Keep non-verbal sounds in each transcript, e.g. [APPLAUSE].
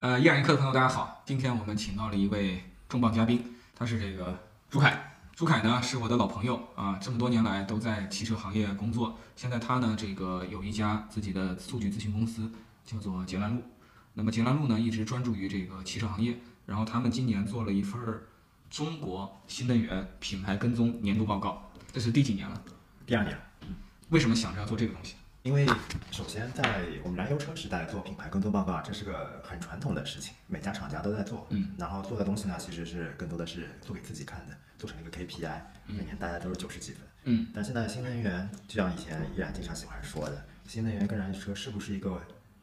呃，一然一刻的朋友，大家好，今天我们请到了一位重磅嘉宾，他是这个朱凯。朱凯呢是我的老朋友啊，这么多年来都在汽车行业工作。现在他呢这个有一家自己的数据咨询公司，叫做捷兰路。那么捷兰路呢一直专注于这个汽车行业，然后他们今年做了一份中国新能源品牌跟踪年度报告，这是第几年了？第二年。为什么想着要做这个东西？因为首先在我们燃油车时代做品牌跟踪报告，这是个很传统的事情，每家厂家都在做。嗯，然后做的东西呢，其实是更多的是做给自己看的，做成一个 KPI，每年大家都是九十几分。嗯，但现在新能源，就像以前依然经常喜欢说的，新能源跟燃油车是不是一个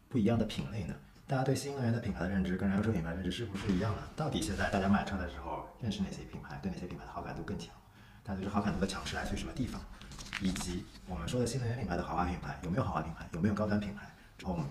不一样的品类呢？大家对新能源的品牌的认知跟燃油车品牌认知是不是一样的？到底现在大家买车的时候认识哪些品牌，对哪些品牌的好感度更强？大家对这好感度的强是来自于什么地方？以及我们说的新能源品牌的豪华品牌有没有豪华品牌，有没有高端品牌？之后我们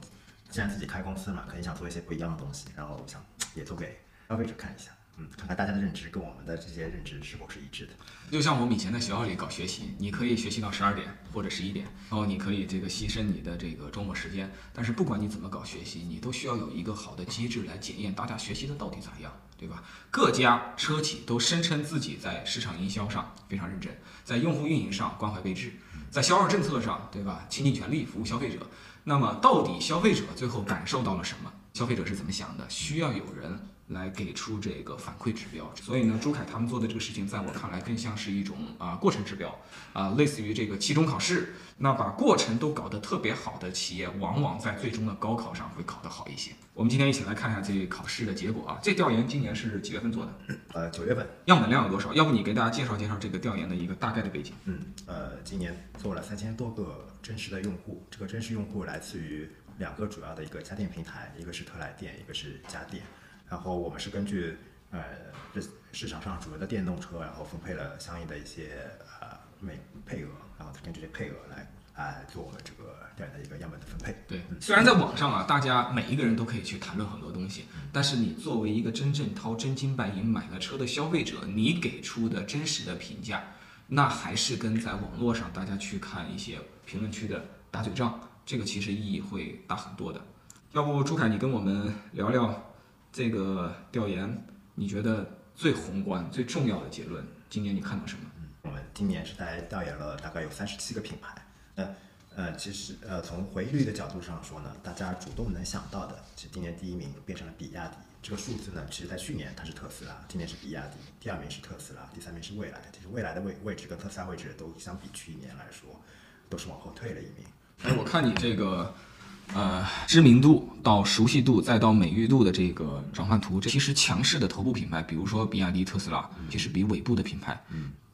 既然自己开公司嘛，肯定想做一些不一样的东西，然后想也做给消费者看一下，嗯，看看大家的认知跟我们的这些认知是否是一致的。就像我们以前在学校里搞学习，你可以学习到十二点或者十一点，然后你可以这个牺牲你的这个周末时间，但是不管你怎么搞学习，你都需要有一个好的机制来检验大家学习的到底咋样，对吧？各家车企都声称自己在市场营销上非常认真，在用户运营上关怀备至，在销售政策上，对吧？倾尽全力服务消费者。那么到底消费者最后感受到了什么？消费者是怎么想的？需要有人。来给出这个反馈指标，所以呢，朱凯他们做的这个事情，在我看来更像是一种啊过程指标啊，类似于这个期中考试。那把过程都搞得特别好的企业，往往在最终的高考上会考得好一些。我们今天一起来看一下这考试的结果啊。这调研今年是几月份做的？呃，九月份。样本量有多少？要不你给大家介绍介绍这个调研的一个大概的背景？嗯，呃，今年做了三千多个真实的用户，这个真实用户来自于两个主要的一个家电平台，一个是特来电，一个是家电。然后我们是根据呃这市场上主流的电动车，然后分配了相应的一些呃每配额，然后根据这配额来啊做我们这个调研的一个样本的分配。对，虽然在网上啊，大家每一个人都可以去谈论很多东西，但是你作为一个真正掏真金白银买了车的消费者，你给出的真实的评价，那还是跟在网络上大家去看一些评论区的打嘴仗，这个其实意义会大很多的。要不朱凯，你跟我们聊聊？这个调研，你觉得最宏观、最重要的结论，今年你看到什么？嗯，我们今年是在调研了大概有三十七个品牌。那呃，其实呃，从回忆率的角度上说呢，大家主动能想到的，其实今年第一名变成了比亚迪。这个数字呢，其实在去年它是特斯拉，今年是比亚迪，第二名是特斯拉，第三名是蔚来。其实蔚来的位位置跟特斯拉位置都相比去年来说，都是往后退了一名。哎，我看你这个。呃，知名度到熟悉度再到美誉度的这个转换图，这其实强势的头部品牌，比如说比亚迪、特斯拉，其实比尾部的品牌，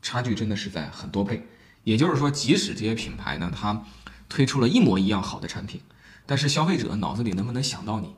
差距真的是在很多倍。也就是说，即使这些品牌呢，它推出了一模一样好的产品，但是消费者脑子里能不能想到你，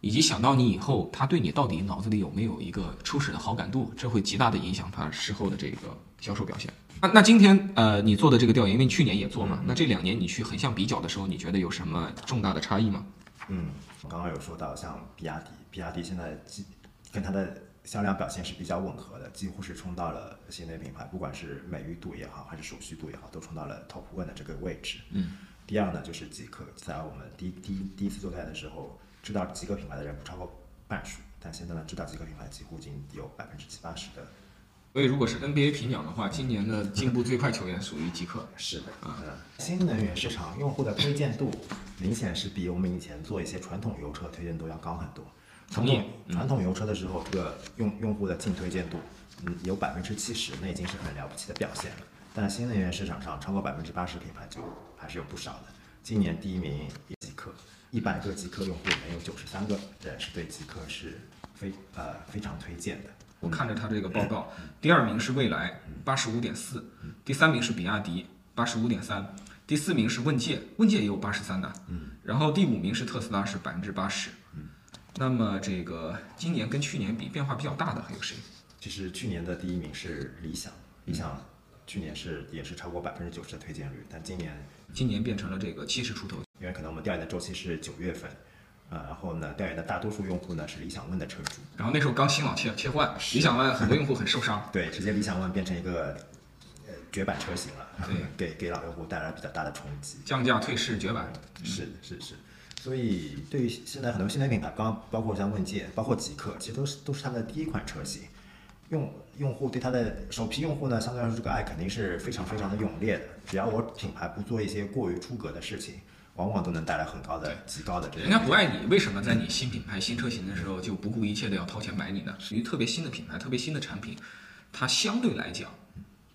以及想到你以后，他对你到底脑子里有没有一个初始的好感度，这会极大的影响他事后的这个销售表现。那那今天呃，你做的这个调研，因为去年也做嘛，那这两年你去横向比较的时候，你觉得有什么重大的差异吗？嗯，我刚刚有说到，像比亚迪，比亚迪现在几跟它的销量表现是比较吻合的，几乎是冲到了新能源品牌，不管是美誉度也好，还是熟悉度也好，都冲到了 top one 的这个位置。嗯。第二呢，就是极客，在我们第第第一次做调研的时候，知道极客品牌的人不超过半数，但现在呢，知道极客品牌几乎已经有百分之七八十的。所以，如果是 NBA 评奖的话，今年的进步最快球员属于极客。是的，啊，新能源市场用户的推荐度明显是比我们以前做一些传统油车推荐度要高很多。同意。传统油车的时候，这个用用户的净推荐度，嗯，有百分之七十，那已经是很了不起的表现了。但新能源市场上超过百分之八十品牌就还是有不少的。今年第一名极客，一百个极客用户里面有九十三个人是对极客是非呃非常推荐的。我看着他这个报告，第二名是蔚来，八十五点四；第三名是比亚迪，八十五点三；第四名是问界，问界也有八十三的。嗯，然后第五名是特斯拉，是百分之八十。嗯，那么这个今年跟去年比变化比较大的还有谁？其实去年的第一名是理想，理想去年是也是超过百分之九十的推荐率，但今年今年变成了这个七十出头，因为可能我们调研的周期是九月份。呃，然后呢，调研的大多数用户呢是理想 ONE 的车主，然后那时候刚新老切切换，理想 ONE 很多用户很受伤，对，直接理想 ONE 变成一个呃绝版车型了，对，给给老用户带来比较大的冲击，降价退市绝版，是是是，所以对于现在很多新能源品牌，刚包括像问界，包括极客，其实都是都是他们的第一款车型。用用户对它的首批用户呢，相对来说这个爱肯定是非常非常的勇烈的。只要我品牌不做一些过于出格的事情，往往都能带来很高的、极高的这个。人家不爱你，为什么在你新品牌、新车型的时候就不顾一切的要掏钱买你呢？属于特别新的品牌、特别新的产品，它相对来讲，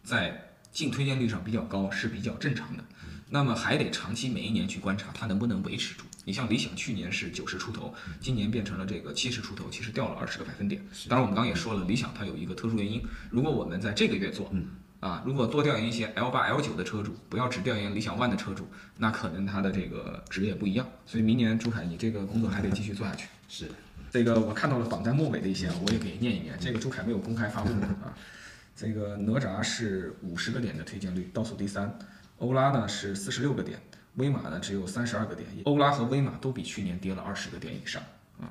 在净推荐率上比较高，是比较正常的。那么还得长期每一年去观察它能不能维持住。你像理想去年是九十出头，今年变成了这个七十出头，其实掉了二十个百分点。当然我们刚刚也说了，理想它有一个特殊原因，如果我们在这个月做，啊，如果多调研一些 L 八 L 九的车主，不要只调研理想 ONE 的车主，那可能他的这个职业不一样。所以明年朱凯，你这个工作还得继续做下去。[LAUGHS] 是，这个我看到了榜单末尾的一些，我也给念一念。这个朱凯没有公开发布啊。[LAUGHS] 这个哪吒是五十个点的推荐率，倒数第三。欧拉呢是四十六个点，威马呢只有三十二个点，欧拉和威马都比去年跌了二十个点以上啊。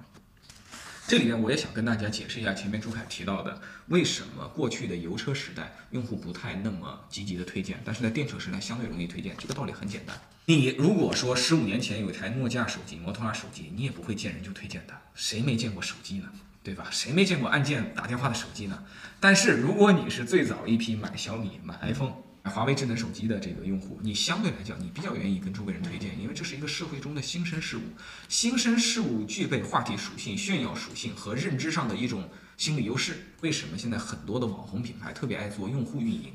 这里面我也想跟大家解释一下前面朱凯提到的，为什么过去的油车时代用户不太那么积极的推荐，但是在电车时代相对容易推荐。这个道理很简单，你如果说十五年前有一台诺基亚手机、摩托罗拉手机，你也不会见人就推荐它，谁没见过手机呢？对吧？谁没见过按键打电话的手机呢？但是如果你是最早一批买小米、买 iPhone。华为智能手机的这个用户，你相对来讲，你比较愿意跟周围人推荐，因为这是一个社会中的新生事物。新生事物具备话题属性、炫耀属性和认知上的一种心理优势。为什么现在很多的网红品牌特别爱做用户运营？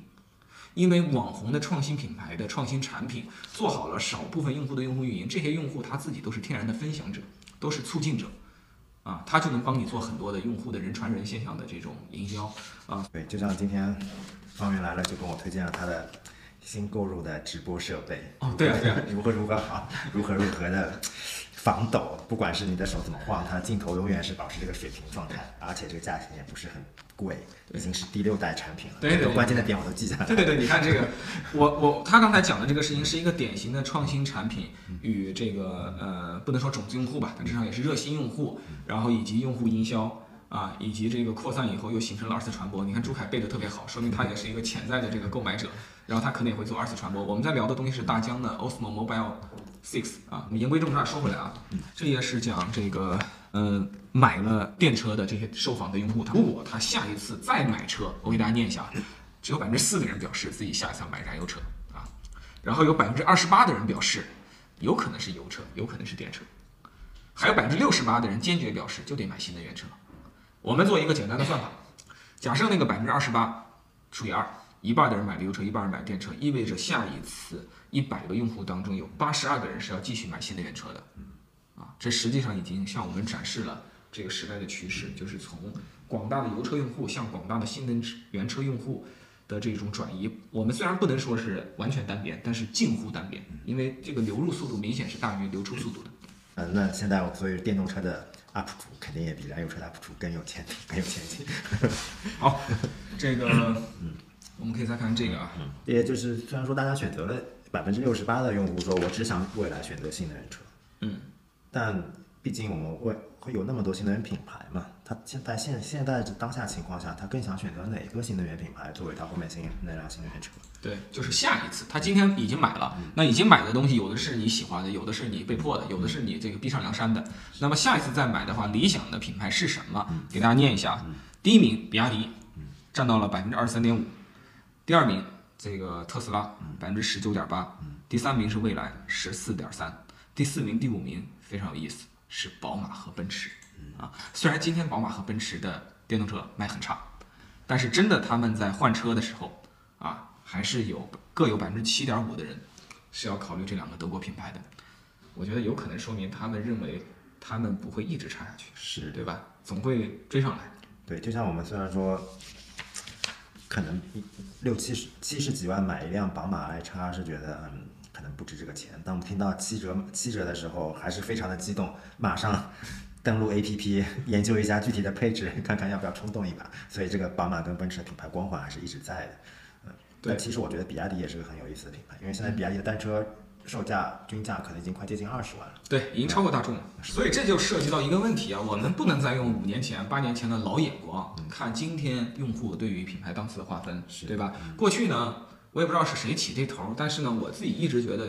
因为网红的创新品牌的创新产品做好了少部分用户的用户运营，这些用户他自己都是天然的分享者，都是促进者，啊，他就能帮你做很多的用户的人传人现象的这种营销，啊，对，就像今天。方圆来了就跟我推荐了他的新购入的直播设备哦，对啊对啊，[LAUGHS] 如何如何好，如何如何的防抖，不管是你的手怎么晃，它的镜头永远是保持这个水平状态，而且这个价钱也不是很贵，已经是第六代产品了。对对，关键的点我都记下来。对对对，你看这个，[LAUGHS] 我我他刚才讲的这个事情是一个典型的创新产品与这个呃不能说种子用户吧，但至少也是热心用户，然后以及用户营销。啊，以及这个扩散以后又形成了二次传播。你看朱凯背的特别好，说明他也是一个潜在的这个购买者。然后他可能也会做二次传播。我们在聊的东西是大疆的 Osmo Mobile Six 啊。我们言归正传，说回来啊，这也是讲这个，呃，买了电车的这些受访的用户，他如果他下一次再买车，我给大家念一下，只有百分之四的人表示自己下一次要买燃油车啊，然后有百分之二十八的人表示有可能是油车，有可能是电车，还有百分之六十八的人坚决表示就得买新能源车。我们做一个简单的算法，假设那个百分之二十八除以二，一半的人买油车，一半人买电车，意味着下一次一百个用户当中有八十二个人是要继续买新能源车的，啊，这实际上已经向我们展示了这个时代的趋势，就是从广大的油车用户向广大的新能源车用户的这种转移。我们虽然不能说是完全单边，但是近乎单边，因为这个流入速度明显是大于流出速度的。嗯，那现在所以电动车的。UP 主肯定也比燃油车的 UP 主更有前景，更有前景。好，这个，嗯，我们可以再看这个啊，也就是虽然说大家选择了百分之六十八的用户说，我只想未来选择新能源车，嗯，但毕竟我们未会有那么多新能源品牌嘛，他现在现现在这当下情况下，他更想选择哪个新能源品牌作为他后面新那辆新能源车？对，就是下一次，他今天已经买了，那已经买的东西，有的是你喜欢的，有的是你被迫的，有的是你这个逼上梁山的。那么下一次再买的话，理想的品牌是什么？给大家念一下：第一名比亚迪，占到了百分之二十三点五；第二名这个特斯拉，百分之十九点八；第三名是蔚来，十四点三；第四名、第五名非常有意思，是宝马和奔驰。啊，虽然今天宝马和奔驰的电动车卖很差，但是真的他们在换车的时候啊。还是有各有百分之七点五的人是要考虑这两个德国品牌的，我觉得有可能说明他们认为他们不会一直差下去，是对吧？总会追上来。对，就像我们虽然说可能六七十七十几万买一辆宝马 i 叉是觉得嗯可能不值这个钱，当我们听到七折七折的时候还是非常的激动，马上登录 A P P [LAUGHS] 研究一下具体的配置，[LAUGHS] 看看要不要冲动一把。所以这个宝马跟奔驰的品牌光环还是一直在的。嗯但其实我觉得比亚迪也是个很有意思的品牌，因为现在比亚迪的单车售价均价可能已经快接近二十万了。对，已经超过大众了。所以这就涉及到一个问题啊，我们不能再用五年前、八年前的老眼光看今天用户对于品牌档次的划分，对吧？过去呢，我也不知道是谁起这头，但是呢，我自己一直觉得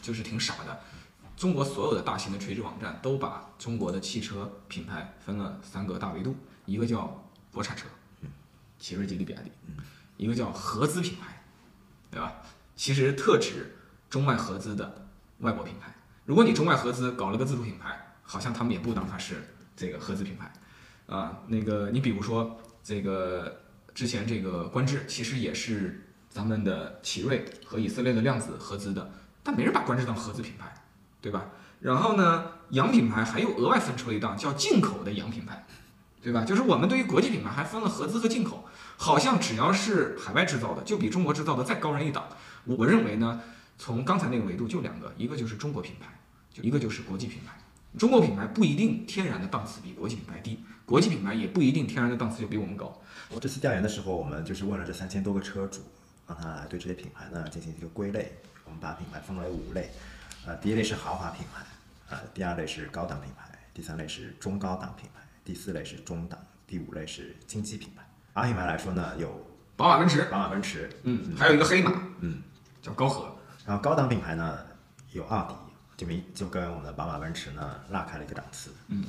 就是挺傻的。中国所有的大型的垂直网站都把中国的汽车品牌分了三个大维度，一个叫国产车，奇瑞、吉利、比亚迪；一个叫合资品牌，对吧？其实特指中外合资的外国品牌。如果你中外合资搞了个自主品牌，好像他们也不当它是这个合资品牌，啊，那个你比如说这个之前这个观致，其实也是咱们的奇瑞和以色列的量子合资的，但没人把观致当合资品牌。对吧？然后呢，洋品牌还又额外分出了一档叫进口的洋品牌，对吧？就是我们对于国际品牌还分了合资和进口，好像只要是海外制造的，就比中国制造的再高人一档。我认为呢，从刚才那个维度就两个，一个就是中国品牌，就一个就是国际品牌。中国品牌不一定天然的档次比国际品牌低，国际品牌也不一定天然的档次就比我们高。我这次调研的时候，我们就是问了这三千多个车主，让他来对这些品牌呢进行一个归类。我们把品牌分为五类。呃，第一类是豪华品牌，啊，第二类是高档品牌，第三类是中高档品牌，第四类是中档，第五类是经济品牌。豪华品牌来说呢，有宝马、奔驰，宝马、奔驰，嗯，还有一个黑马，嗯，叫高和。然后高档品牌呢，有奥迪，就明就跟我们的宝马、奔驰呢拉开了一个档次，嗯。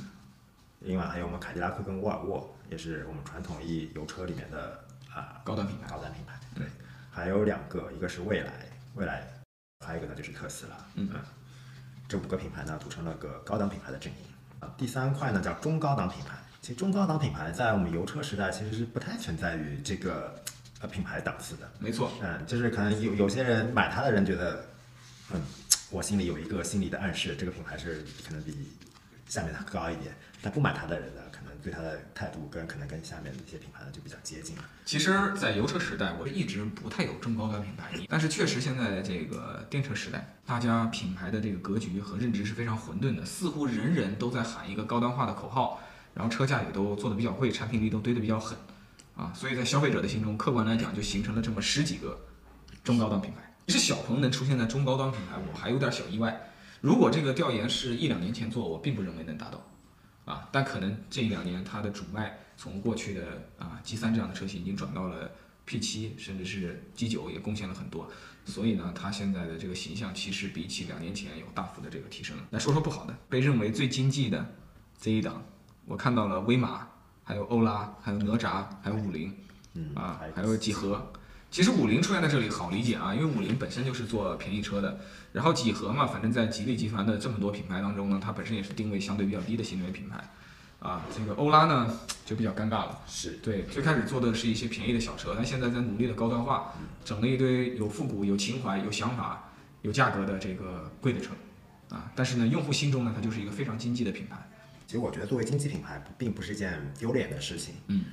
另外还有我们凯迪拉克跟沃尔沃，也是我们传统意义油车里面的啊高端品牌。高端品牌，对。还有两个，一个是蔚来，蔚来。还有一个呢，就是特斯拉。嗯，这五个品牌呢，组成了个高档品牌的阵营。啊，第三块呢叫中高档品牌。其实中高档品牌在我们油车时代其实是不太存在于这个呃品牌档次的。没错。嗯，就是可能有有些人买它的人觉得，嗯，我心里有一个心理的暗示，这个品牌是可能比下面的高一点。但不买它的人呢？对它的态度跟可能跟下面的一些品牌呢就比较接近了。其实，在油车时代，我一直不太有中高端品牌，但是确实现在这个电车时代，大家品牌的这个格局和认知是非常混沌的，似乎人人都在喊一个高端化的口号，然后车价也都做的比较贵，产品力都堆得比较狠，啊，所以在消费者的心中，客观来讲就形成了这么十几个中高端品牌。其实小鹏能出现在中高端品牌，我还有点小意外。如果这个调研是一两年前做，我并不认为能达到。啊，但可能这一两年它的主卖从过去的啊 G 三这样的车型已经转到了 P 七，甚至是 G 九也贡献了很多，所以呢，它现在的这个形象其实比起两年前有大幅的这个提升。来说说不好的，被认为最经济的这一档，我看到了威马，还有欧拉，还有哪吒，还有五菱，嗯啊，还有几何。其实五菱出现在这里好理解啊，因为五菱本身就是做便宜车的。然后几何嘛，反正在吉利集团的这么多品牌当中呢，它本身也是定位相对比较低的新能源品牌。啊，这个欧拉呢就比较尴尬了。是对，最开始做的是一些便宜的小车，但现在在努力的高端化，整了一堆有复古、有情怀、有想法、有价格的这个贵的车。啊，但是呢，用户心中呢，它就是一个非常经济的品牌。其实我觉得作为经济品牌，并不是一件丢脸的事情。嗯。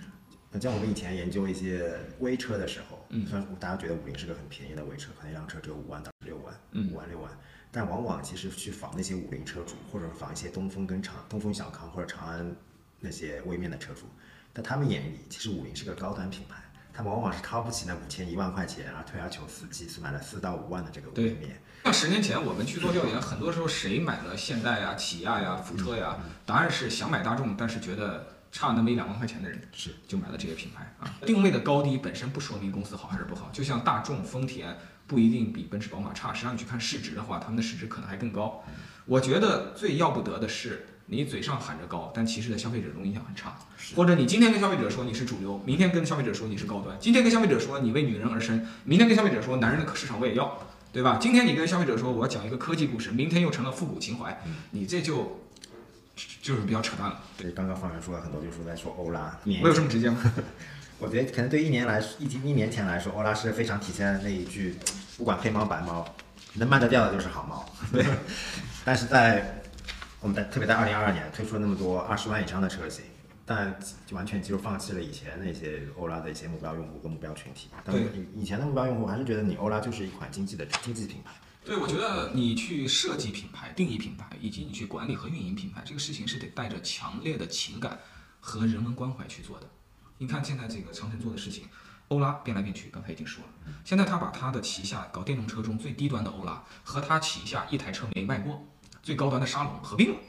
像我们以前研究一些微车的时候，嗯，虽然大家觉得五菱是个很便宜的微车，可能一辆车只有五万到六万，嗯，五万六万，但往往其实去仿那些五菱车主，或者仿一些东风跟长东风小康或者长安那些微面的车主，在他们眼里，其实五菱是个高端品牌，他们往往是掏不起那五千一万块钱然后，退而求死，其次买了四到五万的这个微面。像十年前我们去做调研，很多时候谁买了现代呀、起亚呀、福特呀，答案是想买大众，但是觉得。差那么一两万块钱的人是就买了这些品牌啊，定位的高低本身不说明公司好还是不好，就像大众、丰田不一定比奔驰、宝马差，实际上你去看市值的话，他们的市值可能还更高。我觉得最要不得的是你嘴上喊着高，但其实的消费者中印象很差，或者你今天跟消费者说你是主流，明天跟消费者说你是高端，今天跟消费者说你为女人而生，明天跟消费者说男人的市场我也要，对吧？今天你跟消费者说我要讲一个科技故事，明天又成了复古情怀，你这就。就是比较扯淡了。对，刚刚方圆说了很多，就是在说欧拉。我有这么直接吗？[LAUGHS] 我觉得可能对一年来一一年前来说，欧拉是非常体现那一句，不管黑猫白猫，能卖得掉的就是好猫。对。[LAUGHS] 但是在我们在特别在二零二二年推出了那么多二十万以上的车型，但就完全就放弃了以前那些欧拉的一些目标用户和目标群体。对。以前的目标用户还是觉得你欧拉就是一款经济的经济品牌。对，我觉得你去设计品牌、定义品牌，以及你去管理和运营品牌，这个事情是得带着强烈的情感和人文关怀去做的。你看现在这个长城做的事情，欧拉变来变去，刚才已经说了，现在他把他的旗下搞电动车中最低端的欧拉和他旗下一台车没卖过最高端的沙龙合并了，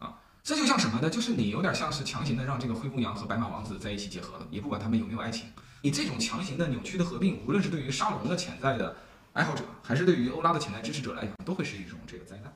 啊，这就像什么呢？就是你有点像是强行的让这个灰姑娘和白马王子在一起结合了，也不管他们有没有爱情。你这种强行的扭曲的合并，无论是对于沙龙的潜在的。爱好者还是对于欧拉的潜在支持者来讲，都会是一种这个灾难。